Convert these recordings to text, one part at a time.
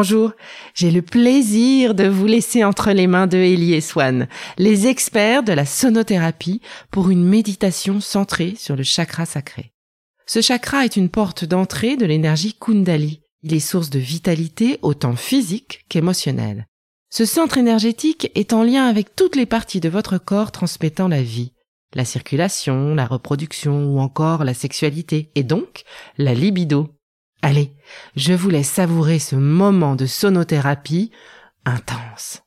Bonjour, j'ai le plaisir de vous laisser entre les mains de Ellie et Swan, les experts de la sonothérapie pour une méditation centrée sur le chakra sacré. Ce chakra est une porte d'entrée de l'énergie Kundali. Il est source de vitalité autant physique qu'émotionnelle. Ce centre énergétique est en lien avec toutes les parties de votre corps transmettant la vie la circulation, la reproduction ou encore la sexualité et donc la libido. Allez, je vous laisse savourer ce moment de sonothérapie intense.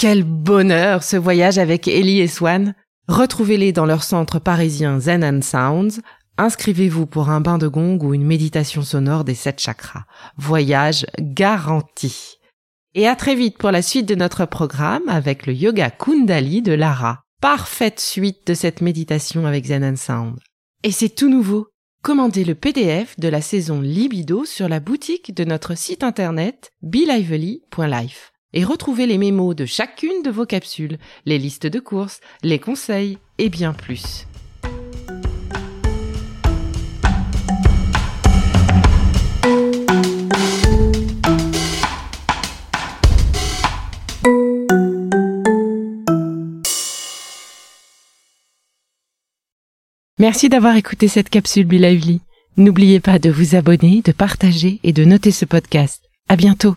Quel bonheur ce voyage avec Ellie et Swan. Retrouvez-les dans leur centre parisien Zen and Sounds. Inscrivez-vous pour un bain de gong ou une méditation sonore des sept chakras. Voyage garanti. Et à très vite pour la suite de notre programme avec le yoga Kundali de Lara. Parfaite suite de cette méditation avec Zen and Sound. Et c'est tout nouveau. Commandez le PDF de la saison Libido sur la boutique de notre site internet belively.life et retrouvez les mémos de chacune de vos capsules, les listes de courses, les conseils et bien plus. Merci d'avoir écouté cette capsule Be Lively. N'oubliez pas de vous abonner, de partager et de noter ce podcast. À bientôt.